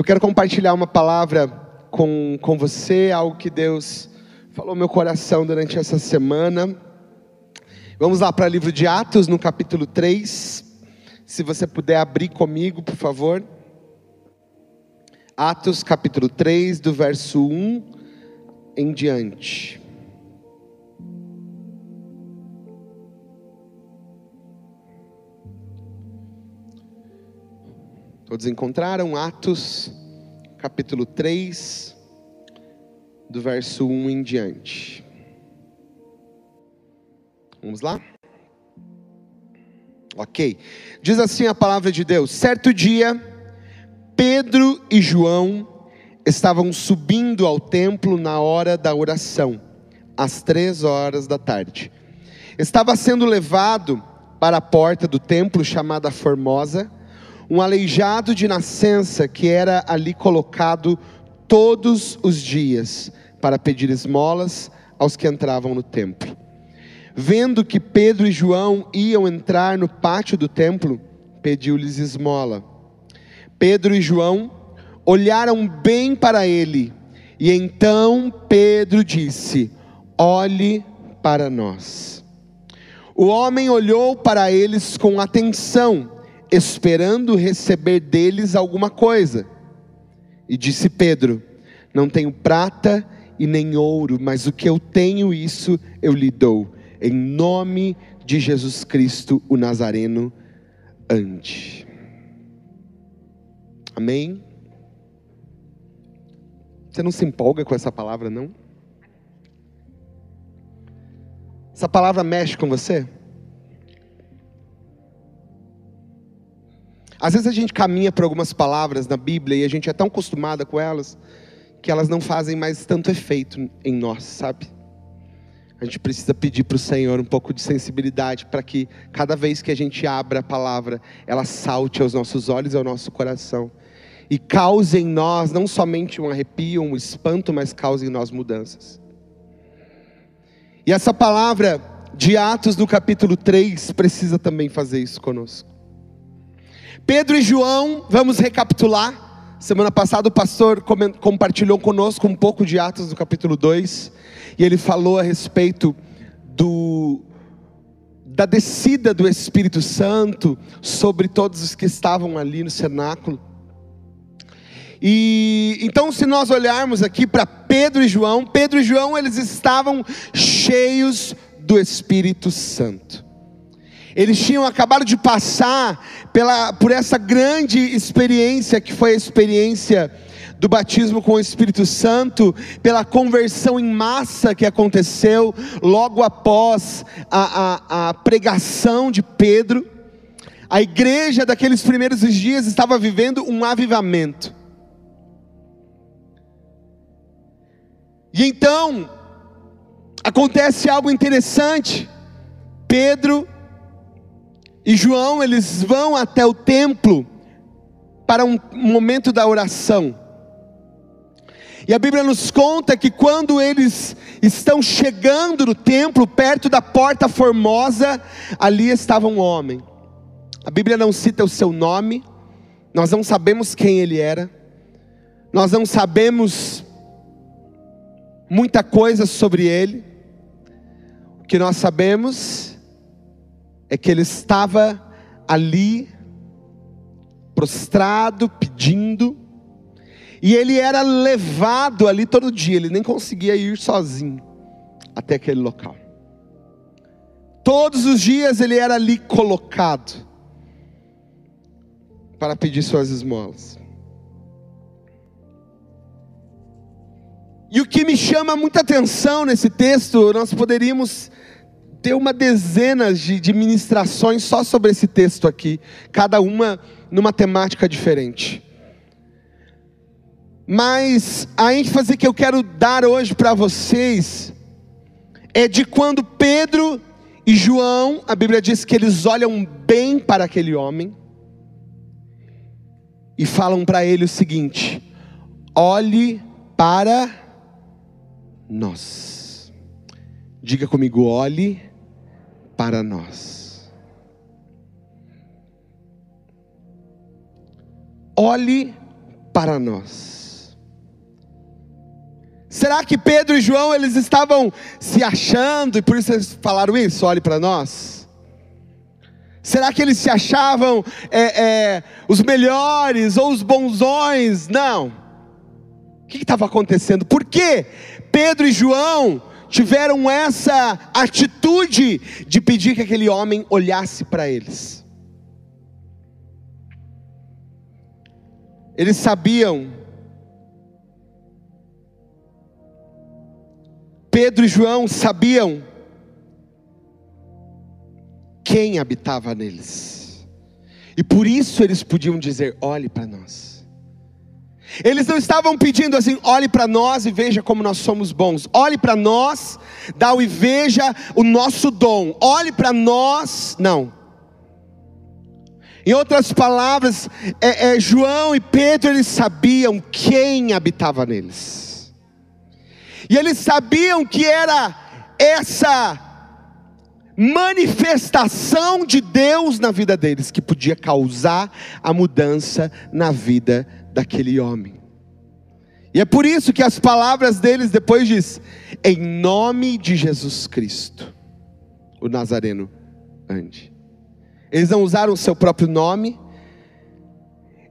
Eu quero compartilhar uma palavra com, com você, algo que Deus falou no meu coração durante essa semana. Vamos lá para o livro de Atos, no capítulo 3. Se você puder abrir comigo, por favor. Atos, capítulo 3, do verso 1 em diante. Todos encontraram Atos, capítulo 3, do verso 1 em diante. Vamos lá? Ok. Diz assim a palavra de Deus: Certo dia, Pedro e João estavam subindo ao templo na hora da oração, às três horas da tarde. Estava sendo levado para a porta do templo chamada Formosa um aleijado de nascença que era ali colocado todos os dias para pedir esmolas aos que entravam no templo. Vendo que Pedro e João iam entrar no pátio do templo, pediu-lhes esmola. Pedro e João olharam bem para ele, e então Pedro disse: Olhe para nós. O homem olhou para eles com atenção, esperando receber deles alguma coisa. E disse Pedro: Não tenho prata e nem ouro, mas o que eu tenho, isso eu lhe dou. Em nome de Jesus Cristo, o Nazareno, ande. Amém? Você não se empolga com essa palavra, não? Essa palavra mexe com você? Às vezes a gente caminha por algumas palavras na Bíblia e a gente é tão acostumada com elas que elas não fazem mais tanto efeito em nós, sabe? A gente precisa pedir para o Senhor um pouco de sensibilidade para que cada vez que a gente abra a palavra, ela salte aos nossos olhos e ao nosso coração e cause em nós não somente um arrepio, um espanto, mas cause em nós mudanças. E essa palavra de Atos no capítulo 3 precisa também fazer isso conosco. Pedro e João, vamos recapitular. Semana passada o pastor compartilhou conosco um pouco de Atos do capítulo 2, e ele falou a respeito do da descida do Espírito Santo sobre todos os que estavam ali no cenáculo. E então, se nós olharmos aqui para Pedro e João, Pedro e João eles estavam cheios do Espírito Santo. Eles tinham acabado de passar pela, por essa grande experiência que foi a experiência do batismo com o Espírito Santo, pela conversão em massa que aconteceu logo após a, a, a pregação de Pedro. A igreja daqueles primeiros dias estava vivendo um avivamento. E então, acontece algo interessante. Pedro e João, eles vão até o templo para um momento da oração. E a Bíblia nos conta que quando eles estão chegando no templo, perto da porta formosa, ali estava um homem. A Bíblia não cita o seu nome, nós não sabemos quem ele era, nós não sabemos muita coisa sobre ele. O que nós sabemos é que ele estava ali, prostrado, pedindo, e ele era levado ali todo dia, ele nem conseguia ir sozinho até aquele local. Todos os dias ele era ali colocado para pedir suas esmolas. E o que me chama muita atenção nesse texto, nós poderíamos ter uma dezena de, de ministrações só sobre esse texto aqui, cada uma numa temática diferente. Mas a ênfase que eu quero dar hoje para vocês é de quando Pedro e João, a Bíblia diz que eles olham bem para aquele homem e falam para ele o seguinte: olhe para nós. Diga comigo, olhe para nós. Olhe para nós. Será que Pedro e João eles estavam se achando e por isso eles falaram isso? Olhe para nós. Será que eles se achavam é, é, os melhores ou os bonzões? Não. O que estava acontecendo? Por que Pedro e João tiveram essa atitude de pedir que aquele homem olhasse para eles? Eles sabiam. Pedro e João sabiam quem habitava neles. E por isso eles podiam dizer: olhe para nós. Eles não estavam pedindo assim, olhe para nós e veja como nós somos bons. Olhe para nós, dá e veja o nosso dom. Olhe para nós, não. Em outras palavras, é, é, João e Pedro eles sabiam quem habitava neles. E eles sabiam que era essa manifestação de Deus na vida deles que podia causar a mudança na vida daquele homem. E é por isso que as palavras deles depois diz: em nome de Jesus Cristo, o Nazareno ande. Eles não usaram o seu próprio nome.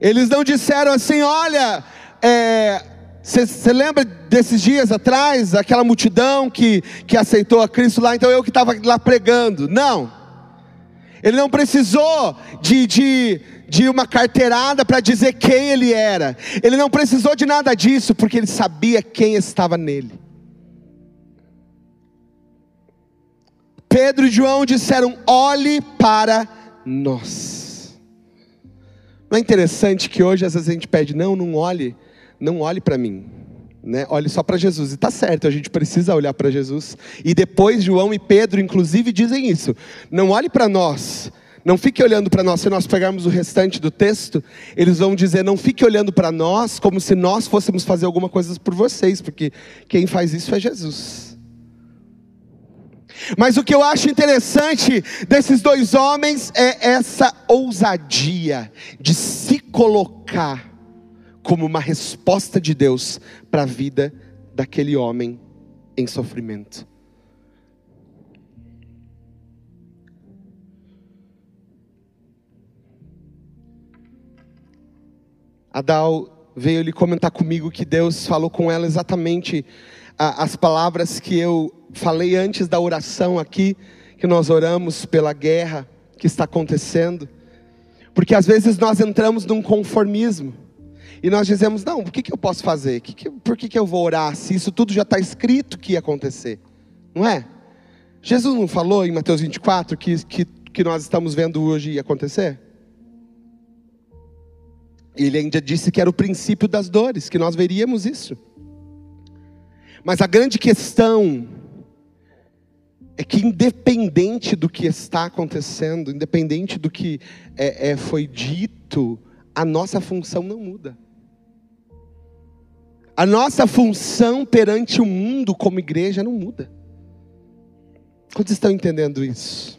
Eles não disseram assim: olha, é, você lembra desses dias atrás, aquela multidão que, que aceitou a Cristo lá, então eu que estava lá pregando? Não. Ele não precisou de, de, de uma carteirada para dizer quem ele era. Ele não precisou de nada disso, porque ele sabia quem estava nele. Pedro e João disseram: olhe para nós. Não é interessante que hoje às vezes a gente pede, não, não olhe não olhe para mim, né? Olhe só para Jesus. E tá certo, a gente precisa olhar para Jesus. E depois João e Pedro, inclusive, dizem isso. Não olhe para nós. Não fique olhando para nós. Se nós pegarmos o restante do texto, eles vão dizer: não fique olhando para nós como se nós fôssemos fazer alguma coisa por vocês, porque quem faz isso é Jesus. Mas o que eu acho interessante desses dois homens é essa ousadia de se colocar como uma resposta de Deus para a vida daquele homem em sofrimento. A Dal veio lhe comentar comigo que Deus falou com ela exatamente as palavras que eu falei antes da oração aqui, que nós oramos pela guerra que está acontecendo. Porque às vezes nós entramos num conformismo. E nós dizemos: não, o que, que eu posso fazer? Que que, por que, que eu vou orar se isso tudo já está escrito que ia acontecer? Não é? Jesus não falou em Mateus 24 que, que, que nós estamos vendo hoje acontecer? Ele ainda disse que era o princípio das dores, que nós veríamos isso. Mas a grande questão é que, independente do que está acontecendo, independente do que é, é, foi dito, a nossa função não muda. A nossa função perante o mundo como igreja não muda. Quantos estão entendendo isso?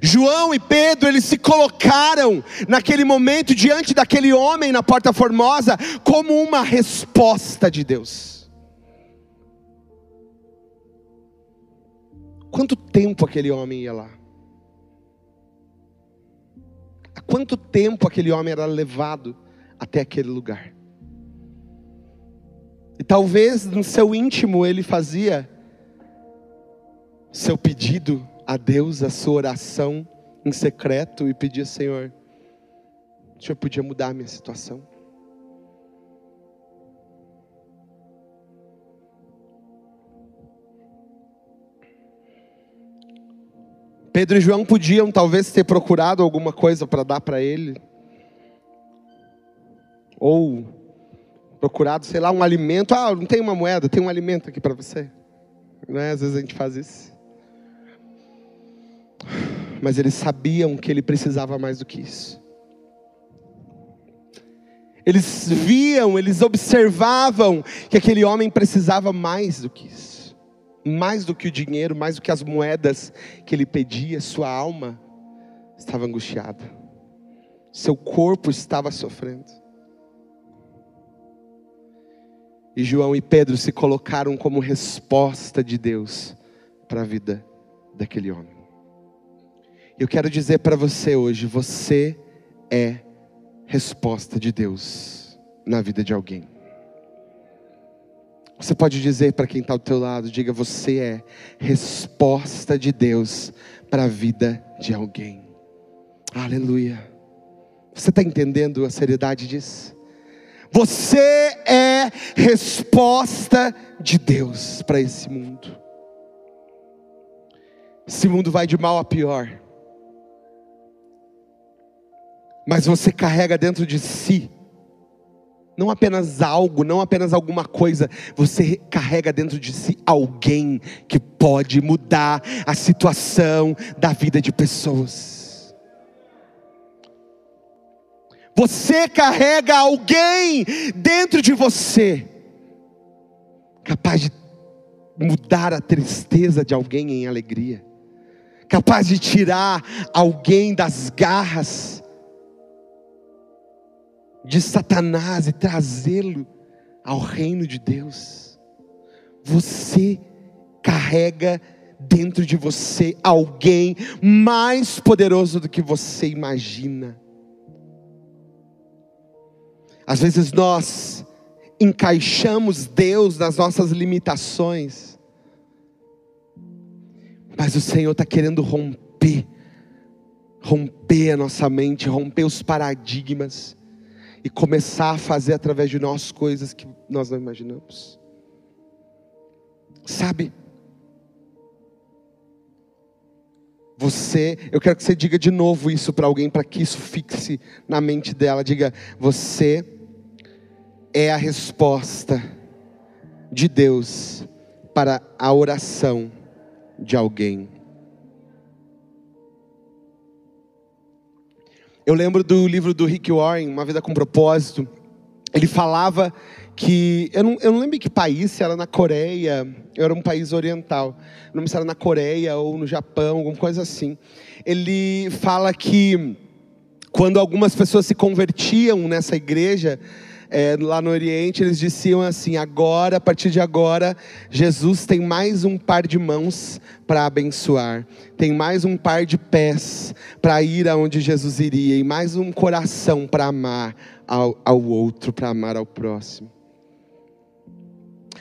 João e Pedro, eles se colocaram naquele momento diante daquele homem na porta formosa como uma resposta de Deus. Quanto tempo aquele homem ia lá? Há quanto tempo aquele homem era levado até aquele lugar? E talvez no seu íntimo ele fazia seu pedido a Deus, a sua oração em secreto e pedia, Senhor, o Senhor podia mudar a minha situação. Pedro e João podiam talvez ter procurado alguma coisa para dar para ele, ou procurado, sei lá, um alimento. Ah, não tem uma moeda, tem um alimento aqui para você. Não é? Às vezes a gente faz isso. Mas eles sabiam que ele precisava mais do que isso. Eles viam, eles observavam que aquele homem precisava mais do que isso. Mais do que o dinheiro, mais do que as moedas que ele pedia, sua alma estava angustiada. Seu corpo estava sofrendo. E João e Pedro se colocaram como resposta de Deus para a vida daquele homem. Eu quero dizer para você hoje: você é resposta de Deus na vida de alguém. Você pode dizer para quem está ao teu lado, diga, você é resposta de Deus para a vida de alguém. Aleluia. Você está entendendo a seriedade disso? Você é resposta de Deus para esse mundo. Esse mundo vai de mal a pior. Mas você carrega dentro de si não apenas algo, não apenas alguma coisa, você carrega dentro de si alguém que pode mudar a situação da vida de pessoas. Você carrega alguém dentro de você, capaz de mudar a tristeza de alguém em alegria, capaz de tirar alguém das garras de Satanás e trazê-lo ao reino de Deus. Você carrega dentro de você alguém mais poderoso do que você imagina. Às vezes nós encaixamos Deus nas nossas limitações, mas o Senhor está querendo romper, romper a nossa mente, romper os paradigmas e começar a fazer através de nós coisas que nós não imaginamos. Sabe? Você, eu quero que você diga de novo isso para alguém, para que isso fixe na mente dela. Diga: Você é a resposta de Deus para a oração de alguém. Eu lembro do livro do Rick Warren, Uma Vida com Propósito. Ele falava que. Eu não, eu não lembro que país, se era na Coreia, eu era um país oriental. Não lembro se era na Coreia ou no Japão, alguma coisa assim. Ele fala que quando algumas pessoas se convertiam nessa igreja, é, lá no Oriente, eles diziam assim: agora, a partir de agora, Jesus tem mais um par de mãos para abençoar, tem mais um par de pés para ir aonde Jesus iria, e mais um coração para amar ao, ao outro, para amar ao próximo.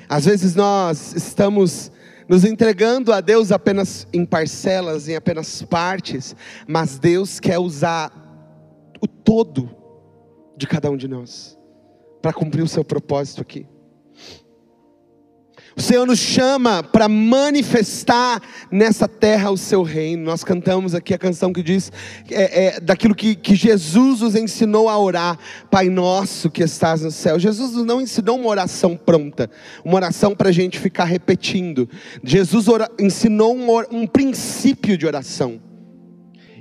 Às vezes nós estamos nos entregando a Deus apenas em parcelas, em apenas partes, mas Deus quer usar o todo de cada um de nós para cumprir o seu propósito aqui. O Senhor nos chama para manifestar nessa terra o seu reino. Nós cantamos aqui a canção que diz é, é, daquilo que, que Jesus nos ensinou a orar, Pai nosso que estás no céu. Jesus não ensinou uma oração pronta, uma oração para a gente ficar repetindo. Jesus ora, ensinou um, um princípio de oração.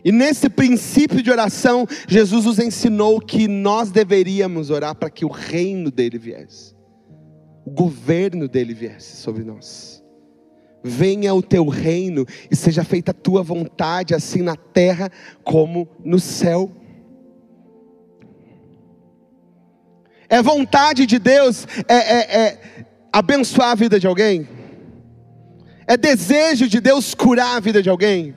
E nesse princípio de oração, Jesus nos ensinou que nós deveríamos orar para que o reino dele viesse, o governo dele viesse sobre nós. Venha o teu reino e seja feita a tua vontade, assim na terra como no céu. É vontade de Deus, é, é, é abençoar a vida de alguém, é desejo de Deus curar a vida de alguém.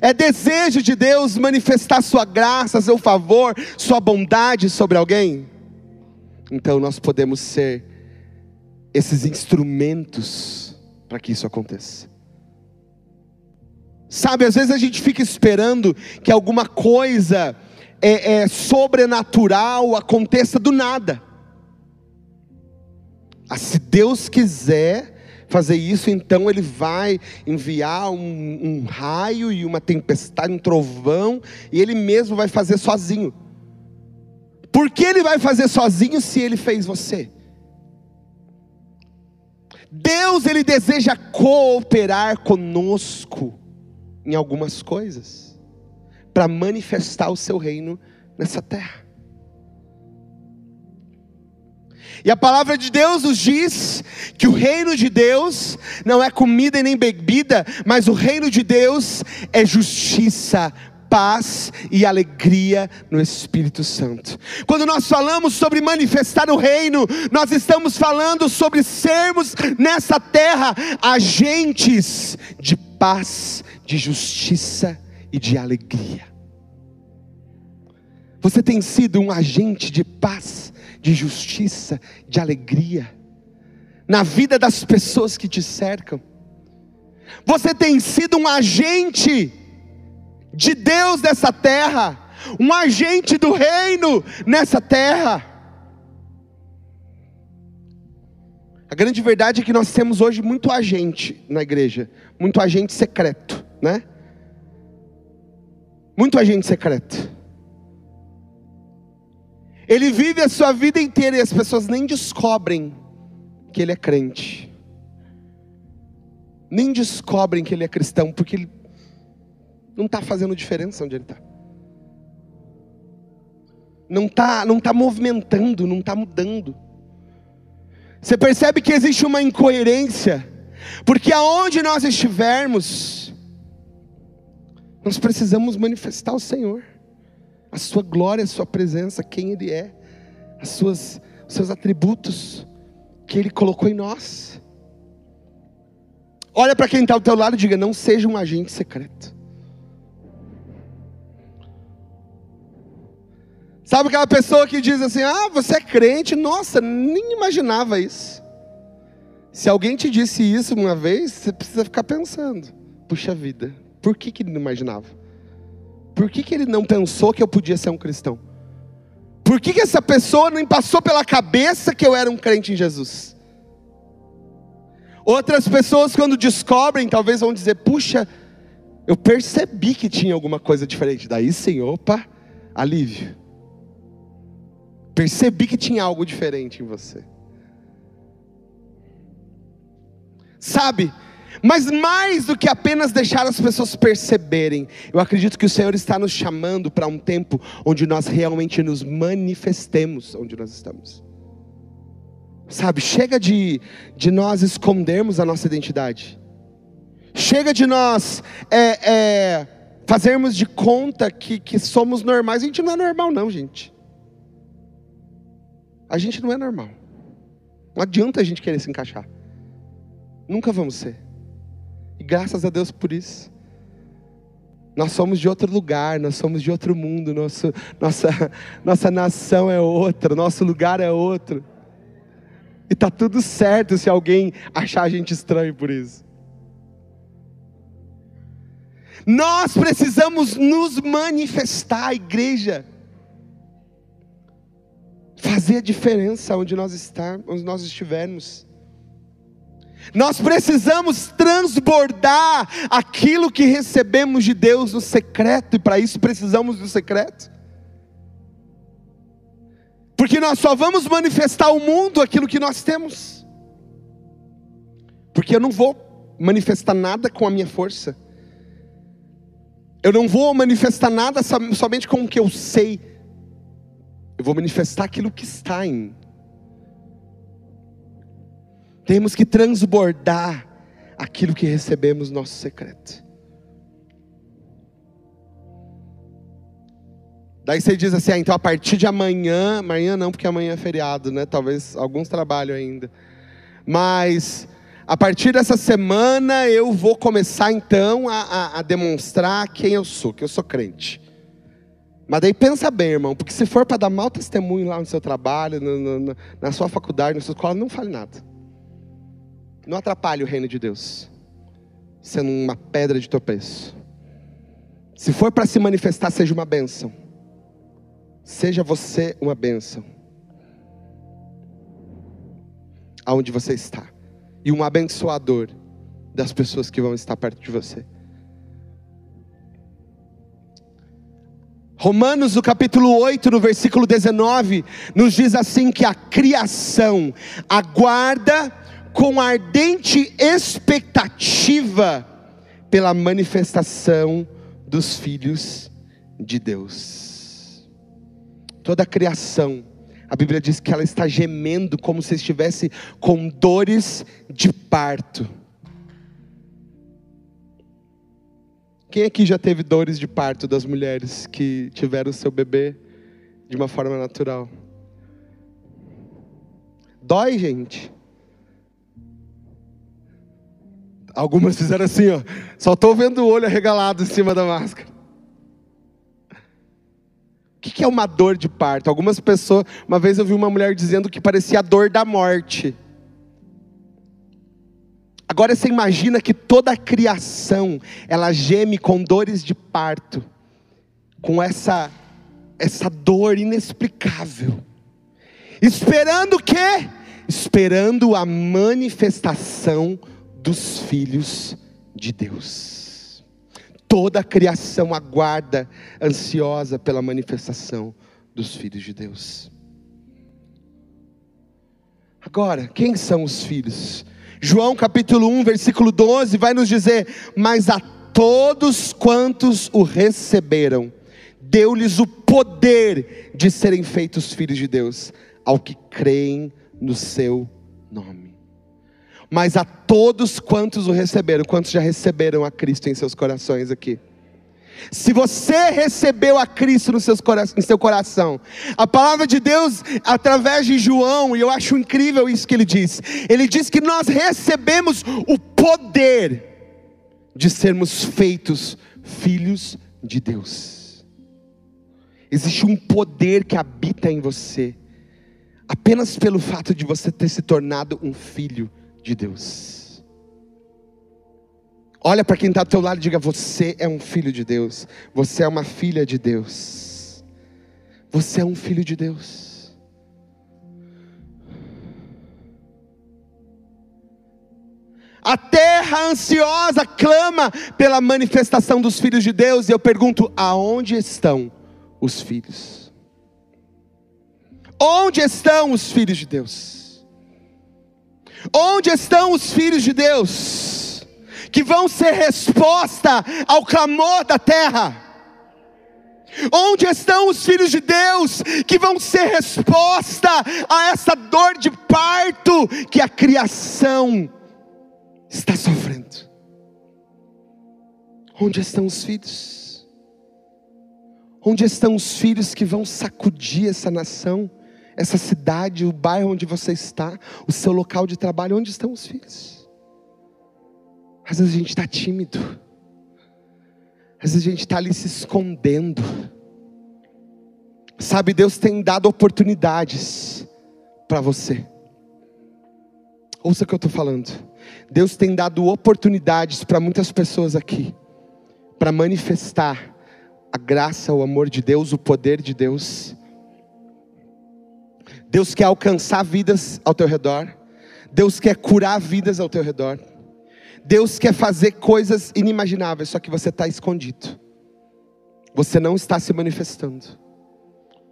É desejo de Deus manifestar Sua graça, Seu favor, Sua bondade sobre alguém? Então nós podemos ser esses instrumentos para que isso aconteça. Sabe, às vezes a gente fica esperando que alguma coisa é, é sobrenatural aconteça do nada. Ah, se Deus quiser, fazer isso, então ele vai enviar um, um raio e uma tempestade, um trovão, e ele mesmo vai fazer sozinho. Por que ele vai fazer sozinho se ele fez você? Deus ele deseja cooperar conosco em algumas coisas para manifestar o seu reino nessa terra. E a palavra de Deus nos diz que o reino de Deus não é comida e nem bebida, mas o reino de Deus é justiça, paz e alegria no Espírito Santo. Quando nós falamos sobre manifestar o reino, nós estamos falando sobre sermos nessa terra agentes de paz, de justiça e de alegria. Você tem sido um agente de paz, de justiça, de alegria na vida das pessoas que te cercam. Você tem sido um agente de Deus nessa terra, um agente do reino nessa terra. A grande verdade é que nós temos hoje muito agente na igreja, muito agente secreto, né? Muito agente secreto. Ele vive a sua vida inteira e as pessoas nem descobrem que ele é crente. Nem descobrem que ele é cristão, porque ele não está fazendo diferença onde ele está. Não está não tá movimentando, não está mudando. Você percebe que existe uma incoerência, porque aonde nós estivermos, nós precisamos manifestar o Senhor a sua glória, a sua presença, quem Ele é, as suas, os seus atributos que Ele colocou em nós. Olha para quem está ao teu lado e diga: não seja um agente secreto. Sabe aquela pessoa que diz assim: ah, você é crente? Nossa, nem imaginava isso. Se alguém te disse isso uma vez, você precisa ficar pensando: puxa vida, por que, que ele não imaginava? Por que, que ele não pensou que eu podia ser um cristão? Por que, que essa pessoa não passou pela cabeça que eu era um crente em Jesus? Outras pessoas, quando descobrem, talvez vão dizer: puxa, eu percebi que tinha alguma coisa diferente. Daí sim, opa, alívio. Percebi que tinha algo diferente em você. Sabe, mas mais do que apenas deixar as pessoas perceberem, eu acredito que o Senhor está nos chamando para um tempo onde nós realmente nos manifestemos onde nós estamos. Sabe, chega de, de nós escondermos a nossa identidade. Chega de nós é, é, fazermos de conta que, que somos normais. A gente não é normal, não, gente. A gente não é normal. Não adianta a gente querer se encaixar. Nunca vamos ser. Graças a Deus por isso. Nós somos de outro lugar, nós somos de outro mundo, nosso, nossa, nossa nação é outra, nosso lugar é outro. E tá tudo certo se alguém achar a gente estranho por isso. Nós precisamos nos manifestar, igreja. Fazer a diferença onde nós estarmos, onde nós estivermos. Nós precisamos transbordar aquilo que recebemos de Deus no secreto, e para isso precisamos do secreto. Porque nós só vamos manifestar ao mundo aquilo que nós temos. Porque eu não vou manifestar nada com a minha força. Eu não vou manifestar nada somente com o que eu sei. Eu vou manifestar aquilo que está em temos que transbordar aquilo que recebemos no nosso secreto. Daí você diz assim, ah, então a partir de amanhã, amanhã não, porque amanhã é feriado, né? Talvez alguns trabalham ainda. Mas a partir dessa semana eu vou começar então a, a, a, demonstrar quem eu sou, que eu sou crente. Mas daí pensa bem, irmão, porque se for para dar mau testemunho lá no seu trabalho, no, no, na sua faculdade, na sua escola, não fale nada. Não atrapalhe o reino de Deus, sendo uma pedra de tropeço. Se for para se manifestar, seja uma bênção. Seja você uma bênção. Aonde você está. E um abençoador das pessoas que vão estar perto de você. Romanos, no capítulo 8, no versículo 19, nos diz assim: que a criação aguarda com ardente expectativa pela manifestação dos filhos de Deus. Toda a criação, a Bíblia diz que ela está gemendo como se estivesse com dores de parto. Quem aqui já teve dores de parto das mulheres que tiveram seu bebê de uma forma natural? Dói, gente. Algumas fizeram assim, ó. Só estou vendo o olho arregalado em cima da máscara. O que é uma dor de parto? Algumas pessoas. Uma vez eu vi uma mulher dizendo que parecia a dor da morte. Agora você imagina que toda a criação ela geme com dores de parto, com essa essa dor inexplicável. Esperando o quê? Esperando a manifestação dos filhos de Deus. Toda a criação aguarda ansiosa pela manifestação dos filhos de Deus. Agora, quem são os filhos? João capítulo 1, versículo 12 vai nos dizer: "Mas a todos quantos o receberam, deu-lhes o poder de serem feitos filhos de Deus, ao que creem no seu nome." Mas a todos quantos o receberam, quantos já receberam a Cristo em seus corações aqui? Se você recebeu a Cristo no seus em seu coração, a palavra de Deus, através de João, e eu acho incrível isso que ele diz, ele diz que nós recebemos o poder de sermos feitos filhos de Deus. Existe um poder que habita em você, apenas pelo fato de você ter se tornado um filho de Deus. Olha para quem está ao teu lado e diga: Você é um filho de Deus. Você é uma filha de Deus. Você é um filho de Deus. A terra ansiosa clama pela manifestação dos filhos de Deus, e eu pergunto: aonde estão os filhos? Onde estão os filhos de Deus? Onde estão os filhos de Deus, que vão ser resposta ao clamor da terra? Onde estão os filhos de Deus que vão ser resposta a essa dor de parto que a criação está sofrendo? Onde estão os filhos? Onde estão os filhos que vão sacudir essa nação? Essa cidade, o bairro onde você está, o seu local de trabalho, onde estão os filhos? Às vezes a gente está tímido, às vezes a gente está ali se escondendo. Sabe, Deus tem dado oportunidades para você. Ouça o que eu estou falando. Deus tem dado oportunidades para muitas pessoas aqui, para manifestar a graça, o amor de Deus, o poder de Deus Deus quer alcançar vidas ao teu redor. Deus quer curar vidas ao teu redor. Deus quer fazer coisas inimagináveis, só que você está escondido. Você não está se manifestando.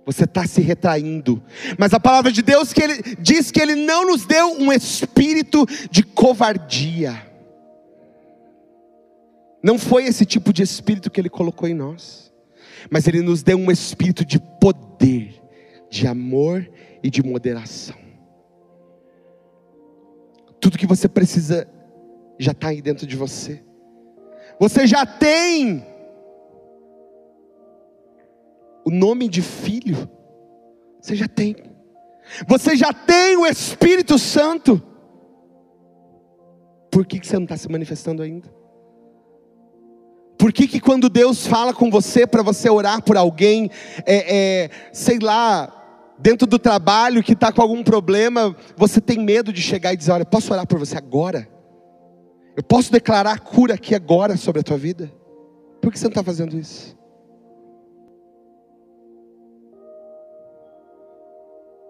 Você está se retraindo. Mas a palavra de Deus que ele, diz que Ele não nos deu um espírito de covardia. Não foi esse tipo de espírito que Ele colocou em nós. Mas Ele nos deu um espírito de poder, de amor e de moderação. Tudo que você precisa já está aí dentro de você. Você já tem o nome de filho. Você já tem. Você já tem o Espírito Santo. Por que, que você não está se manifestando ainda? Por que, que quando Deus fala com você para você orar por alguém, é, é, sei lá, dentro do trabalho que está com algum problema, você tem medo de chegar e dizer: Olha, posso orar por você agora? Eu posso declarar cura aqui agora sobre a tua vida? Por que você não está fazendo isso?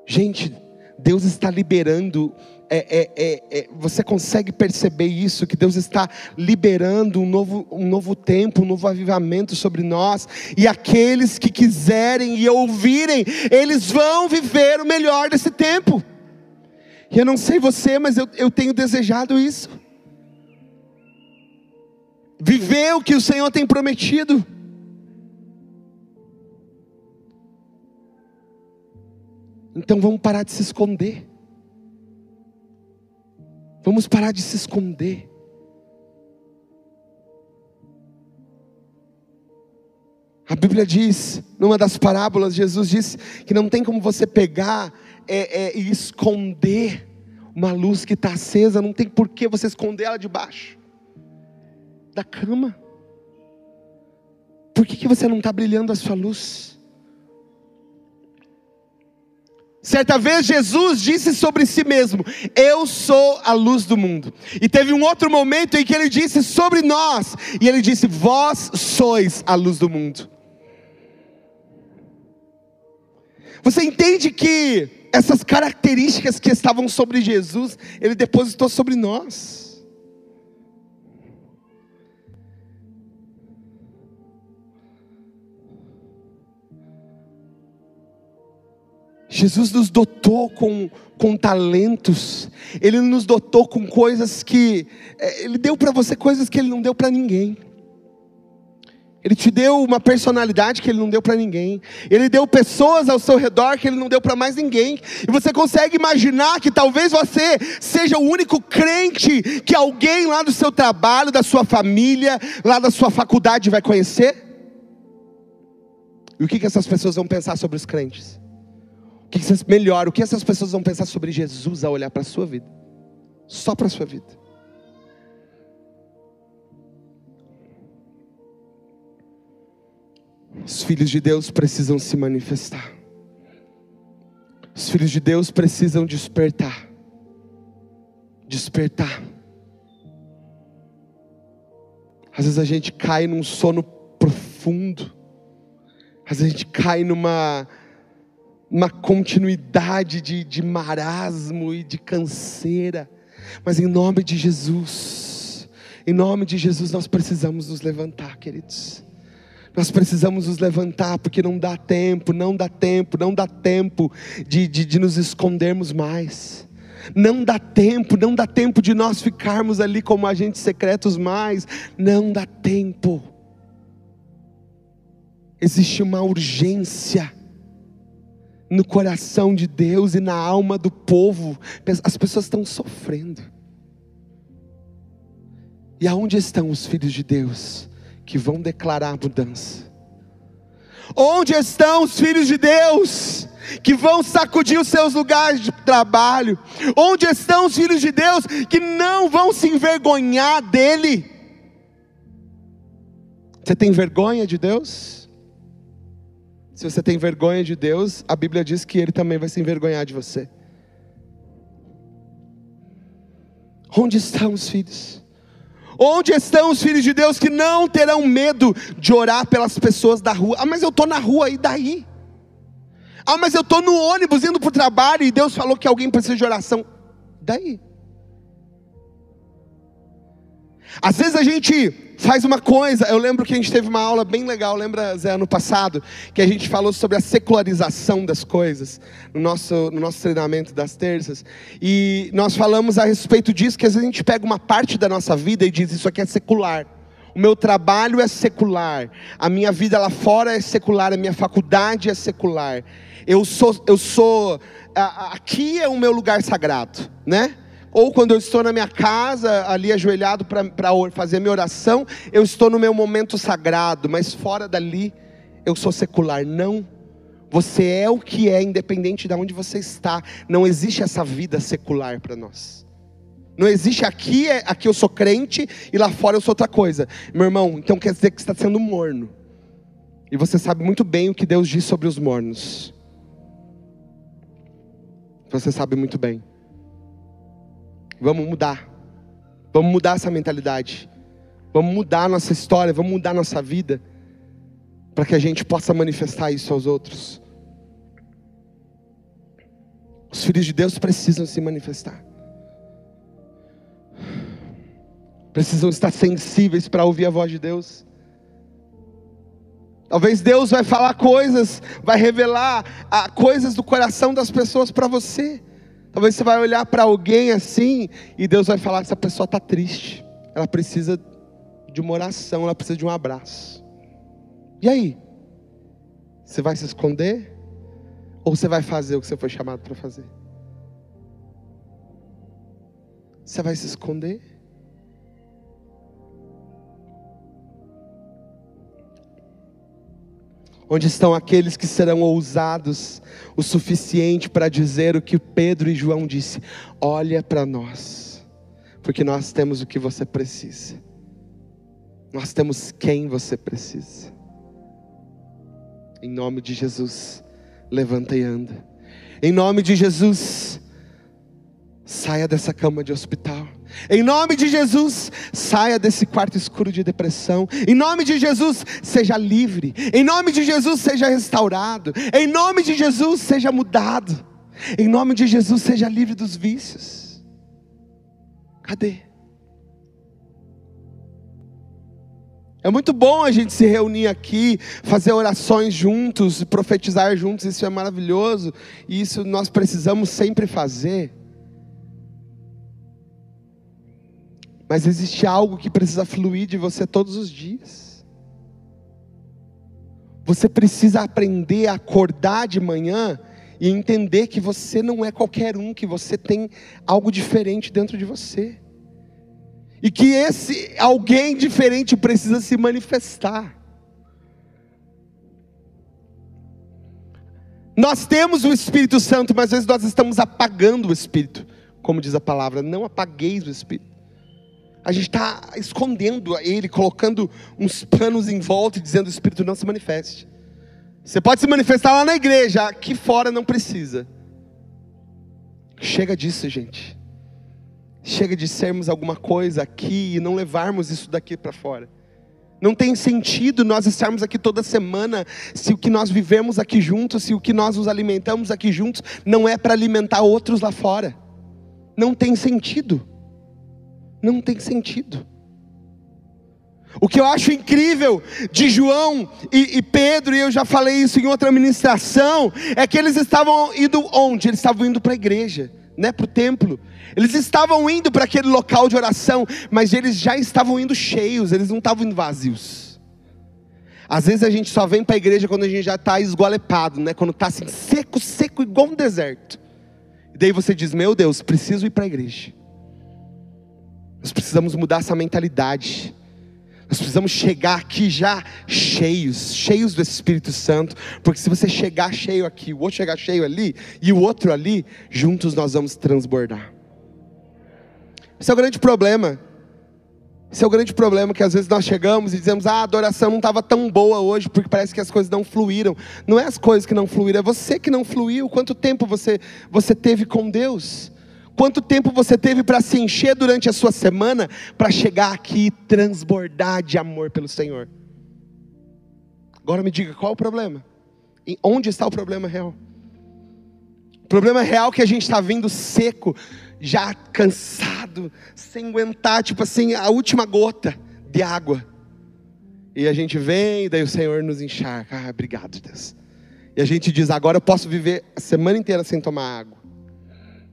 Gente, Deus está liberando é, é, é, você consegue perceber isso, que Deus está liberando um novo, um novo tempo, um novo avivamento sobre nós, e aqueles que quiserem e ouvirem, eles vão viver o melhor desse tempo. E eu não sei você, mas eu, eu tenho desejado isso. Viver o que o Senhor tem prometido. Então vamos parar de se esconder. Vamos parar de se esconder. A Bíblia diz, numa das parábolas, Jesus disse que não tem como você pegar é, é, e esconder uma luz que está acesa, não tem por que você esconder ela debaixo da cama. Por que, que você não está brilhando a sua luz? Certa vez Jesus disse sobre si mesmo: Eu sou a luz do mundo. E teve um outro momento em que ele disse sobre nós, e ele disse: Vós sois a luz do mundo. Você entende que essas características que estavam sobre Jesus, ele depositou sobre nós. Jesus nos dotou com, com talentos, Ele nos dotou com coisas que, é, Ele deu para você coisas que Ele não deu para ninguém. Ele te deu uma personalidade que Ele não deu para ninguém. Ele deu pessoas ao seu redor que Ele não deu para mais ninguém. E você consegue imaginar que talvez você seja o único crente que alguém lá do seu trabalho, da sua família, lá da sua faculdade vai conhecer? E o que, que essas pessoas vão pensar sobre os crentes? Que vocês, melhor, o que essas pessoas vão pensar sobre Jesus ao olhar para a sua vida? Só para a sua vida. Os filhos de Deus precisam se manifestar. Os filhos de Deus precisam despertar. Despertar. Às vezes a gente cai num sono profundo. Às vezes a gente cai numa uma continuidade de, de marasmo e de canseira, mas em nome de Jesus, em nome de Jesus, nós precisamos nos levantar, queridos. Nós precisamos nos levantar, porque não dá tempo, não dá tempo, não dá tempo de, de, de nos escondermos mais. Não dá tempo, não dá tempo de nós ficarmos ali como agentes secretos mais. Não dá tempo. Existe uma urgência no coração de Deus e na alma do povo. As pessoas estão sofrendo. E aonde estão os filhos de Deus que vão declarar mudança? Onde estão os filhos de Deus que vão sacudir os seus lugares de trabalho? Onde estão os filhos de Deus que não vão se envergonhar dele? Você tem vergonha de Deus? Se você tem vergonha de Deus, a Bíblia diz que Ele também vai se envergonhar de você. Onde estão os filhos? Onde estão os filhos de Deus que não terão medo de orar pelas pessoas da rua? Ah, mas eu estou na rua, e daí? Ah, mas eu estou no ônibus indo para o trabalho e Deus falou que alguém precisa de oração. Daí? Às vezes a gente faz uma coisa. Eu lembro que a gente teve uma aula bem legal, lembra, Zé, ano passado, que a gente falou sobre a secularização das coisas, no nosso, no nosso treinamento das terças. E nós falamos a respeito disso, que às vezes a gente pega uma parte da nossa vida e diz: Isso aqui é secular. O meu trabalho é secular, a minha vida lá fora é secular, a minha faculdade é secular. Eu sou, eu sou, aqui é o meu lugar sagrado, né? Ou quando eu estou na minha casa, ali ajoelhado para fazer minha oração, eu estou no meu momento sagrado, mas fora dali eu sou secular. Não. Você é o que é, independente de onde você está. Não existe essa vida secular para nós. Não existe aqui, é, aqui eu sou crente e lá fora eu sou outra coisa. Meu irmão, então quer dizer que você está sendo morno. E você sabe muito bem o que Deus diz sobre os mornos. Você sabe muito bem. Vamos mudar. Vamos mudar essa mentalidade. Vamos mudar nossa história, vamos mudar nossa vida. Para que a gente possa manifestar isso aos outros. Os filhos de Deus precisam se manifestar. Precisam estar sensíveis para ouvir a voz de Deus. Talvez Deus vai falar coisas, vai revelar ah, coisas do coração das pessoas para você. Talvez você vai olhar para alguém assim e Deus vai falar que essa pessoa está triste. Ela precisa de uma oração, ela precisa de um abraço. E aí? Você vai se esconder? Ou você vai fazer o que você foi chamado para fazer? Você vai se esconder? Onde estão aqueles que serão ousados o suficiente para dizer o que Pedro e João disse: Olha para nós, porque nós temos o que você precisa. Nós temos quem você precisa. Em nome de Jesus, levanta e anda. Em nome de Jesus, saia dessa cama de hospital. Em nome de Jesus, saia desse quarto escuro de depressão. Em nome de Jesus, seja livre. Em nome de Jesus, seja restaurado. Em nome de Jesus, seja mudado. Em nome de Jesus, seja livre dos vícios. Cadê? É muito bom a gente se reunir aqui, fazer orações juntos, profetizar juntos, isso é maravilhoso, e isso nós precisamos sempre fazer. Mas existe algo que precisa fluir de você todos os dias. Você precisa aprender a acordar de manhã e entender que você não é qualquer um, que você tem algo diferente dentro de você. E que esse alguém diferente precisa se manifestar. Nós temos o Espírito Santo, mas às vezes nós estamos apagando o Espírito, como diz a palavra, não apagueis o Espírito a gente está escondendo ele, colocando uns panos em volta e dizendo: o Espírito não se manifeste. Você pode se manifestar lá na igreja, aqui fora não precisa. Chega disso, gente. Chega de sermos alguma coisa aqui e não levarmos isso daqui para fora. Não tem sentido nós estarmos aqui toda semana se o que nós vivemos aqui juntos, se o que nós nos alimentamos aqui juntos não é para alimentar outros lá fora. Não tem sentido. Não tem sentido. O que eu acho incrível de João e, e, Pedro, e eu já falei isso em outra ministração, é que eles estavam indo onde? Eles estavam indo para a igreja, né, para o templo. Eles estavam indo para aquele local de oração, mas eles já estavam indo cheios, eles não estavam indo vazios. Às vezes a gente só vem para a igreja quando a gente já está esgolepado, né? quando está assim, seco, seco, igual um deserto. E daí você diz: Meu Deus, preciso ir para a igreja. Nós precisamos mudar essa mentalidade. Nós precisamos chegar aqui já cheios, cheios do Espírito Santo, porque se você chegar cheio aqui, o outro chegar cheio ali e o outro ali, juntos nós vamos transbordar. Esse é o grande problema. Esse é o grande problema que às vezes nós chegamos e dizemos: ah, a adoração não estava tão boa hoje, porque parece que as coisas não fluíram. Não é as coisas que não fluíram, é você que não fluiu. Quanto tempo você, você teve com Deus? Quanto tempo você teve para se encher durante a sua semana para chegar aqui e transbordar de amor pelo Senhor? Agora me diga qual o problema? E onde está o problema real? O problema real é que a gente está vindo seco, já cansado, sem aguentar, tipo assim, a última gota de água. E a gente vem, e daí o Senhor nos encharca. Ah, obrigado, Deus. E a gente diz: agora eu posso viver a semana inteira sem tomar água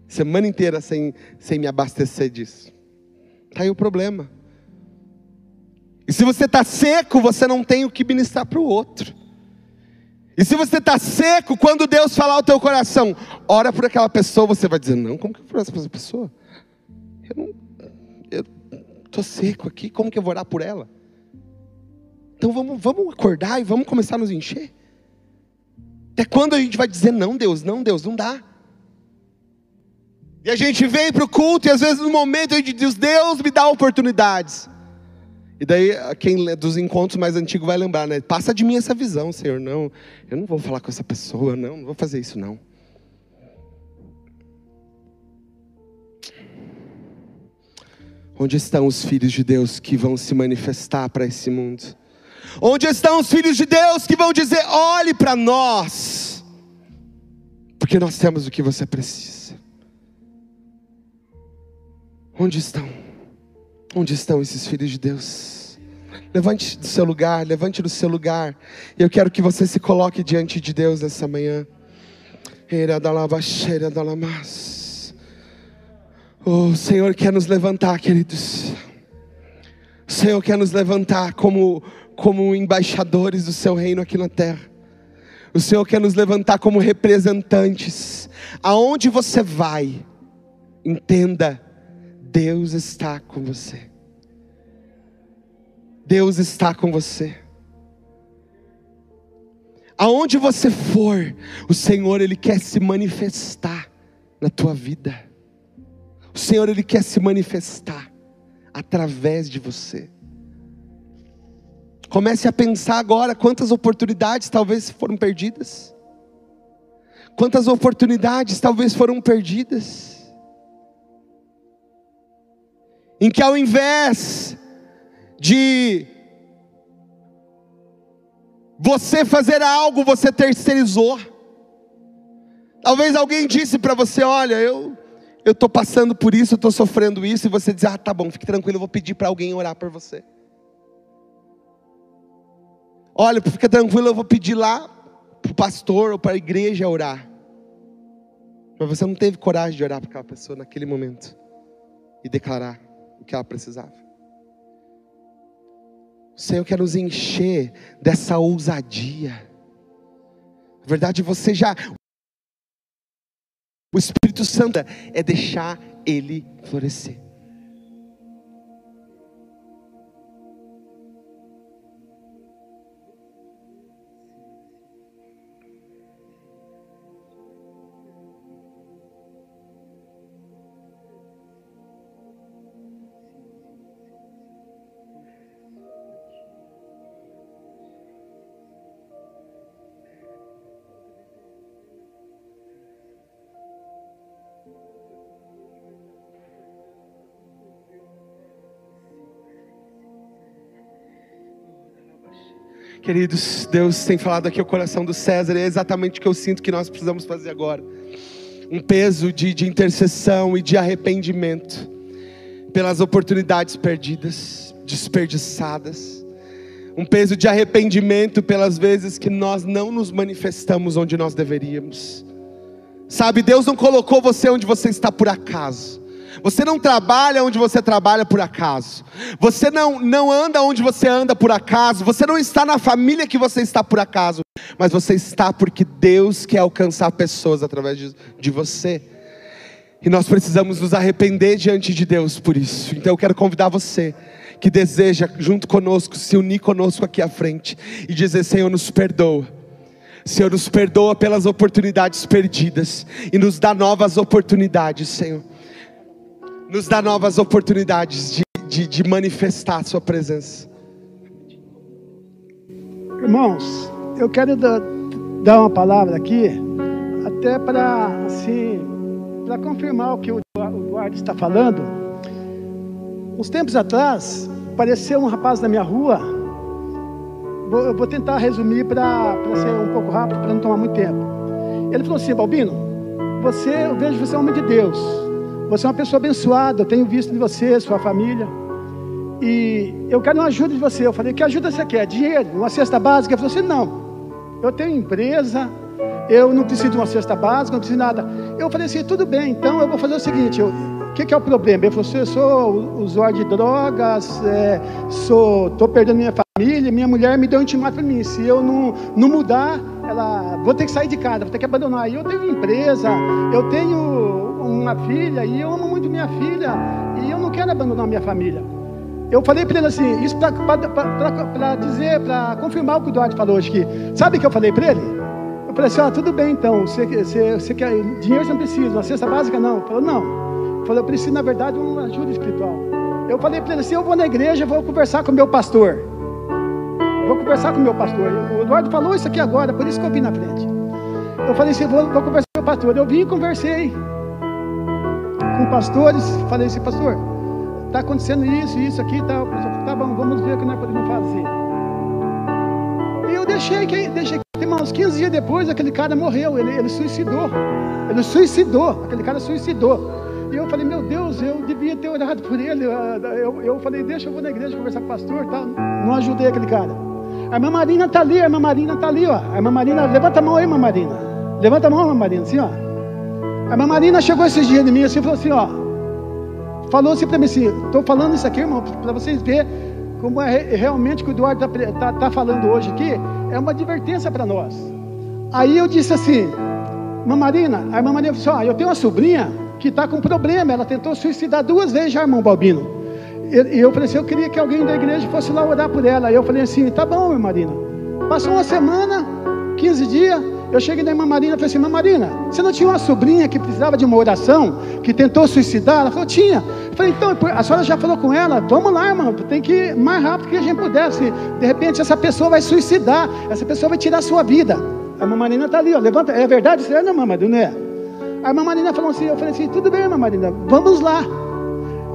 semana inteira sem, sem me abastecer disso. Está aí o problema. E se você está seco, você não tem o que ministrar para o outro. E se você está seco, quando Deus falar ao teu coração, ora por aquela pessoa, você vai dizer, não, como que eu vou orar por essa pessoa? Eu não, eu estou seco aqui, como que eu vou orar por ela? Então vamos, vamos acordar e vamos começar a nos encher. Até quando a gente vai dizer, não Deus, não Deus, não dá. E a gente vem para o culto e às vezes no momento a gente diz, Deus me dá oportunidades. E daí quem dos encontros mais antigos vai lembrar, né? Passa de mim essa visão, Senhor. Não, eu não vou falar com essa pessoa, não, não vou fazer isso não. Onde estão os filhos de Deus que vão se manifestar para esse mundo? Onde estão os filhos de Deus que vão dizer: olhe para nós, porque nós temos o que você precisa. Onde estão? Onde estão esses filhos de Deus? Levante do seu lugar, levante do seu lugar. Eu quero que você se coloque diante de Deus nessa manhã. O Senhor quer nos levantar, queridos. O Senhor quer nos levantar como, como embaixadores do seu reino aqui na terra. O Senhor quer nos levantar como representantes. Aonde você vai, entenda Deus está com você. Deus está com você. Aonde você for, o Senhor ele quer se manifestar na tua vida. O Senhor ele quer se manifestar através de você. Comece a pensar agora quantas oportunidades talvez foram perdidas. Quantas oportunidades talvez foram perdidas. Em que ao invés de você fazer algo, você terceirizou. Talvez alguém disse para você: Olha, eu eu estou passando por isso, eu estou sofrendo isso, e você diz: Ah, tá bom, fique tranquilo, eu vou pedir para alguém orar por você. Olha, fica tranquilo, eu vou pedir lá para o pastor ou para a igreja orar. Mas você não teve coragem de orar para aquela pessoa naquele momento e declarar o que ela precisava. O Senhor quer nos encher dessa ousadia. Na verdade, você já. O Espírito Santo é deixar ele florescer. Queridos, Deus tem falado aqui o coração do César, é exatamente o que eu sinto que nós precisamos fazer agora. Um peso de, de intercessão e de arrependimento pelas oportunidades perdidas, desperdiçadas. Um peso de arrependimento pelas vezes que nós não nos manifestamos onde nós deveríamos. Sabe, Deus não colocou você onde você está por acaso. Você não trabalha onde você trabalha por acaso. Você não, não anda onde você anda por acaso. Você não está na família que você está por acaso. Mas você está porque Deus quer alcançar pessoas através de, de você. E nós precisamos nos arrepender diante de Deus por isso. Então eu quero convidar você que deseja, junto conosco, se unir conosco aqui à frente e dizer: Senhor, nos perdoa. Senhor, nos perdoa pelas oportunidades perdidas e nos dá novas oportunidades, Senhor nos dá novas oportunidades de, de, de manifestar Sua presença. Irmãos, eu quero dar, dar uma palavra aqui, até para assim, confirmar o que o Eduardo está falando. Uns tempos atrás, apareceu um rapaz na minha rua. Eu vou tentar resumir para ser um pouco rápido, para não tomar muito tempo. Ele falou assim: Balbino, você, eu vejo você é homem de Deus. Você é uma pessoa abençoada, eu tenho visto de você, sua família. E eu quero uma ajuda de você. Eu falei, que ajuda você quer? Dinheiro, uma cesta básica? Ele falou assim, não. Eu tenho empresa, eu não preciso de uma cesta básica, não preciso de nada. Eu falei assim, tudo bem, então eu vou fazer o seguinte, o que, que, é o problema? Ele falou assim, eu sou usuário de drogas, é, estou perdendo minha família, minha mulher me deu um intimato para mim, se eu não, não mudar, ela, vou ter que sair de casa, vou ter que abandonar. E eu tenho empresa, eu tenho uma filha e eu amo muito minha filha e eu não quero abandonar minha família. Eu falei para ele assim, isso para dizer, para confirmar o que o Eduardo falou hoje aqui. Sabe o que eu falei para ele? Eu falei assim, ó, tudo bem então, você, você, você quer, dinheiro você não precisa, uma cesta básica não. Ele falou, não. Ele falou, eu preciso na verdade de uma ajuda espiritual. Eu falei para ele assim, eu vou na igreja, vou conversar com o meu pastor. Vou conversar com o meu pastor. O Eduardo falou isso aqui agora, por isso que eu vim na frente. Eu falei assim, vou, vou conversar com o meu pastor. Eu vim e conversei pastores, falei assim, pastor, está acontecendo isso, isso aqui, tá, tá bom, vamos ver o que nós podemos fazer. E eu deixei que, deixei que, uns 15 dias depois, aquele cara morreu, ele, ele suicidou, ele suicidou, aquele cara suicidou. E eu falei, meu Deus, eu devia ter orado por ele. Eu, eu falei, deixa eu vou na igreja conversar com o pastor, tal. não ajudei aquele cara. A irmã Marina está ali, a irmã Marina está ali, ó. A irmã Marina, levanta a mão aí, irmã Marina. Levanta a mão, irmã Marina, assim, ó. A Marina chegou esses dias em mim assim falou assim, ó. Falou assim para mim assim, estou falando isso aqui, irmão, para vocês verem como é realmente que o Eduardo está tá, tá falando hoje aqui, é uma advertência para nós. Aí eu disse assim, irmã Marina, a irmã Marina falou assim, ó, eu tenho uma sobrinha que está com problema, ela tentou suicidar duas vezes já, irmão Balbino. E eu falei assim, eu queria que alguém da igreja fosse lá orar por ela. Aí eu falei assim, tá bom, irmã Marina. Passou uma semana, 15 dias, eu cheguei na irmã Marina e falei assim: Irmã Marina, você não tinha uma sobrinha que precisava de uma oração, que tentou suicidar? Ela falou: Tinha. Eu falei: Então, a senhora já falou com ela? Vamos lá, irmã, tem que ir mais rápido que a gente pudesse. De repente, essa pessoa vai suicidar, essa pessoa vai tirar a sua vida. A irmã Marina está ali, ó, levanta. É verdade? É, não, irmã Marina, não é? A irmã Marina falou assim: Eu falei assim: Tudo bem, irmã Marina, vamos lá.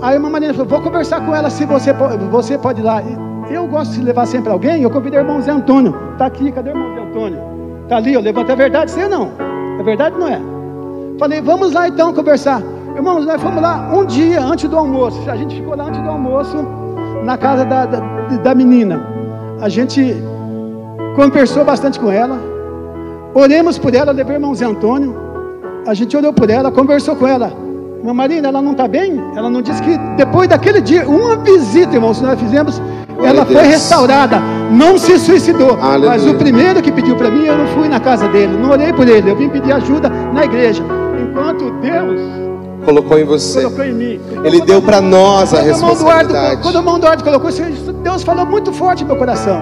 Aí a irmã Marina falou: Vou conversar com ela se você, você pode ir lá. Eu gosto de levar sempre alguém. Eu convidei o irmão Zé Antônio. Está aqui, cadê o irmão Zé Antônio? Está ali, eu levantei a verdade, ou não? É verdade não é? Falei, vamos lá então conversar. Irmãos, nós fomos lá um dia antes do almoço. A gente ficou lá antes do almoço, na casa da, da, da menina. A gente conversou bastante com ela. Oremos por ela, levei o irmão Zé Antônio. A gente orou por ela, conversou com ela. Irmã Marina, ela não está bem? Ela não disse que depois daquele dia, uma visita, irmãos, nós fizemos, ela foi restaurada, não se suicidou. Aleluia. Mas o primeiro que pediu para mim, eu não fui na casa dele, não orei por ele, eu vim pedir ajuda na igreja. Enquanto Deus colocou em você, colocou em mim. Ele deu para nós a responsabilidade. Quando o mão do Eduardo colocou, Deus falou muito forte no meu coração.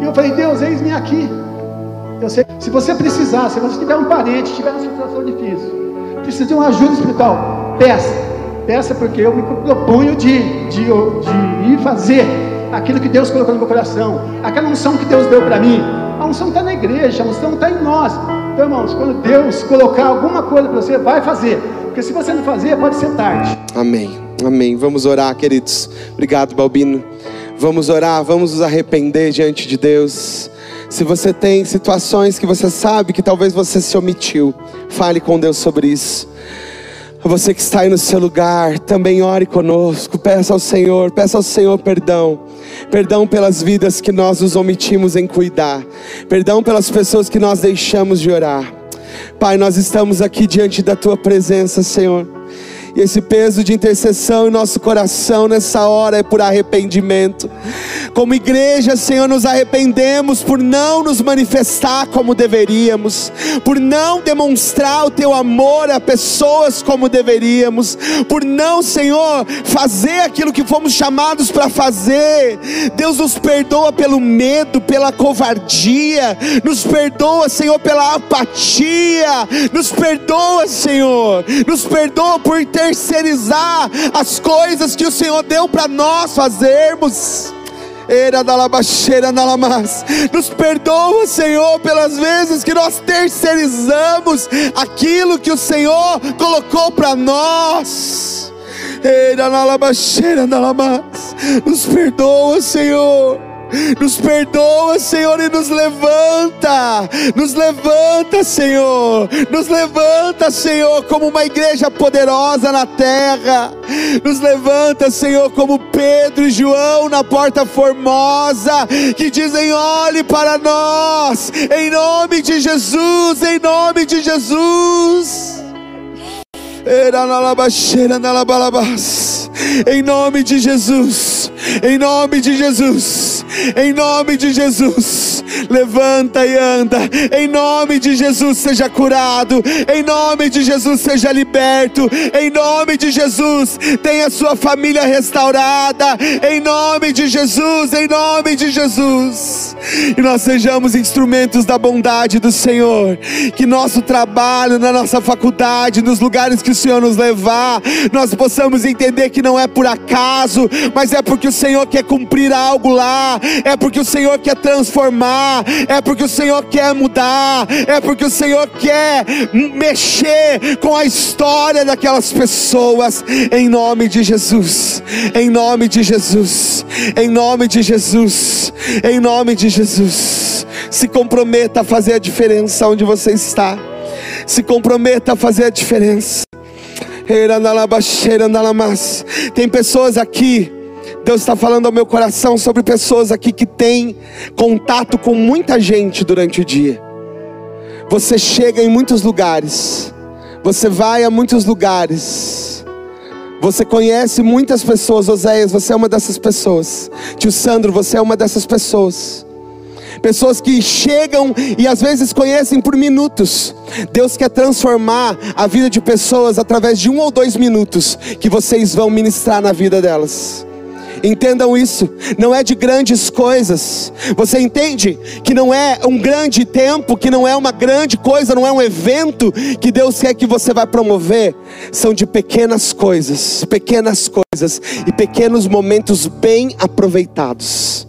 E eu falei, Deus, eis-me aqui. Eu sei, se você precisar, se você tiver um parente, tiver uma situação difícil, precisa de uma ajuda espiritual, peça. Peça porque eu me proponho de, de, de ir fazer aquilo que Deus colocou no meu coração, aquela unção que Deus deu para mim. A unção está na igreja, a unção está em nós. Então, irmãos, quando Deus colocar alguma coisa para você, vai fazer. Porque se você não fazer, pode ser tarde. Amém. Amém. Vamos orar, queridos. Obrigado, Balbino. Vamos orar, vamos nos arrepender diante de Deus. Se você tem situações que você sabe que talvez você se omitiu, fale com Deus sobre isso. Você que está aí no seu lugar, também ore conosco, peça ao Senhor, peça ao Senhor perdão. Perdão pelas vidas que nós nos omitimos em cuidar. Perdão pelas pessoas que nós deixamos de orar. Pai, nós estamos aqui diante da tua presença, Senhor. E esse peso de intercessão em nosso coração nessa hora é por arrependimento. Como igreja, Senhor, nos arrependemos por não nos manifestar como deveríamos, por não demonstrar o teu amor a pessoas como deveríamos, por não, Senhor, fazer aquilo que fomos chamados para fazer. Deus nos perdoa pelo medo, pela covardia, nos perdoa, Senhor, pela apatia, nos perdoa, Senhor, nos perdoa por ter terceirizar as coisas que o Senhor deu para nós fazermos. Da nalamas. Nos perdoa, Senhor, pelas vezes que nós terceirizamos aquilo que o Senhor colocou para nós. Na nalamas. Nos perdoa, Senhor. Nos perdoa, Senhor, e nos levanta. Nos levanta, Senhor. Nos levanta, Senhor, como uma igreja poderosa na terra. Nos levanta, Senhor, como Pedro e João na porta formosa, que dizem: olhe para nós, em nome de Jesus, em nome de Jesus. Em nome de Jesus, em nome de Jesus, em nome de Jesus, levanta e anda, em nome de Jesus, seja curado, em nome de Jesus, seja liberto, em nome de Jesus, tenha sua família restaurada, em nome de Jesus, em nome de Jesus, e nós sejamos instrumentos da bondade do Senhor, que nosso trabalho, na nossa faculdade, nos lugares que Senhor nos levar, nós possamos entender que não é por acaso, mas é porque o Senhor quer cumprir algo lá, é porque o Senhor quer transformar, é porque o Senhor quer mudar, é porque o Senhor quer mexer com a história daquelas pessoas, em nome de Jesus, em nome de Jesus, em nome de Jesus, em nome de Jesus. Se comprometa a fazer a diferença onde você está. Se comprometa a fazer a diferença. Tem pessoas aqui, Deus está falando ao meu coração sobre pessoas aqui que têm contato com muita gente durante o dia. Você chega em muitos lugares, você vai a muitos lugares, você conhece muitas pessoas. Oséias, você é uma dessas pessoas. Tio Sandro, você é uma dessas pessoas pessoas que chegam e às vezes conhecem por minutos. Deus quer transformar a vida de pessoas através de um ou dois minutos que vocês vão ministrar na vida delas. Entendam isso, não é de grandes coisas. Você entende que não é um grande tempo, que não é uma grande coisa, não é um evento que Deus quer que você vai promover. São de pequenas coisas, pequenas coisas e pequenos momentos bem aproveitados.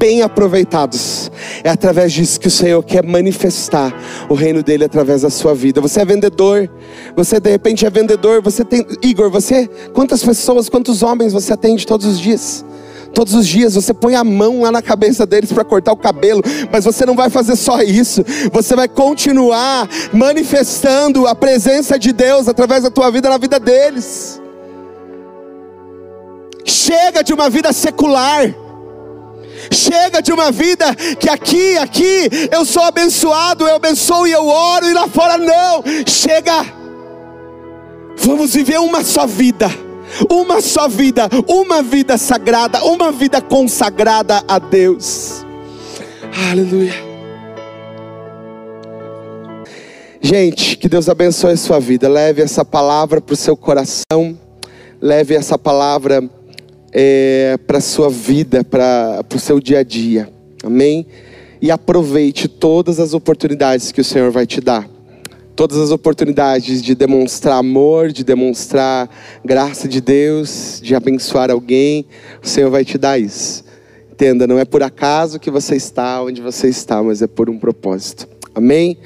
Bem aproveitados. É através disso que o Senhor quer manifestar o reino dele através da sua vida. Você é vendedor, você de repente é vendedor, você tem. Igor, você. Quantas pessoas, quantos homens você atende todos os dias? Todos os dias você põe a mão lá na cabeça deles para cortar o cabelo, mas você não vai fazer só isso, você vai continuar manifestando a presença de Deus através da tua vida na vida deles. Chega de uma vida secular. Chega de uma vida que aqui, aqui eu sou abençoado, eu abençoo e eu oro e lá fora não. Chega. Vamos viver uma só vida. Uma só vida, uma vida sagrada, uma vida consagrada a Deus. Aleluia. Gente, que Deus abençoe a sua vida. Leve essa palavra para o seu coração. Leve essa palavra é, para a sua vida, para o seu dia a dia. Amém? E aproveite todas as oportunidades que o Senhor vai te dar. Todas as oportunidades de demonstrar amor, de demonstrar graça de Deus, de abençoar alguém, o Senhor vai te dar isso. Entenda, não é por acaso que você está onde você está, mas é por um propósito. Amém?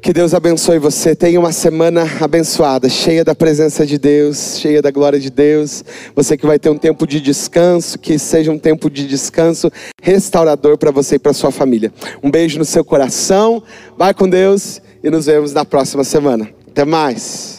Que Deus abençoe você. Tenha uma semana abençoada, cheia da presença de Deus, cheia da glória de Deus. Você que vai ter um tempo de descanso, que seja um tempo de descanso restaurador para você e para sua família. Um beijo no seu coração. Vai com Deus e nos vemos na próxima semana. Até mais.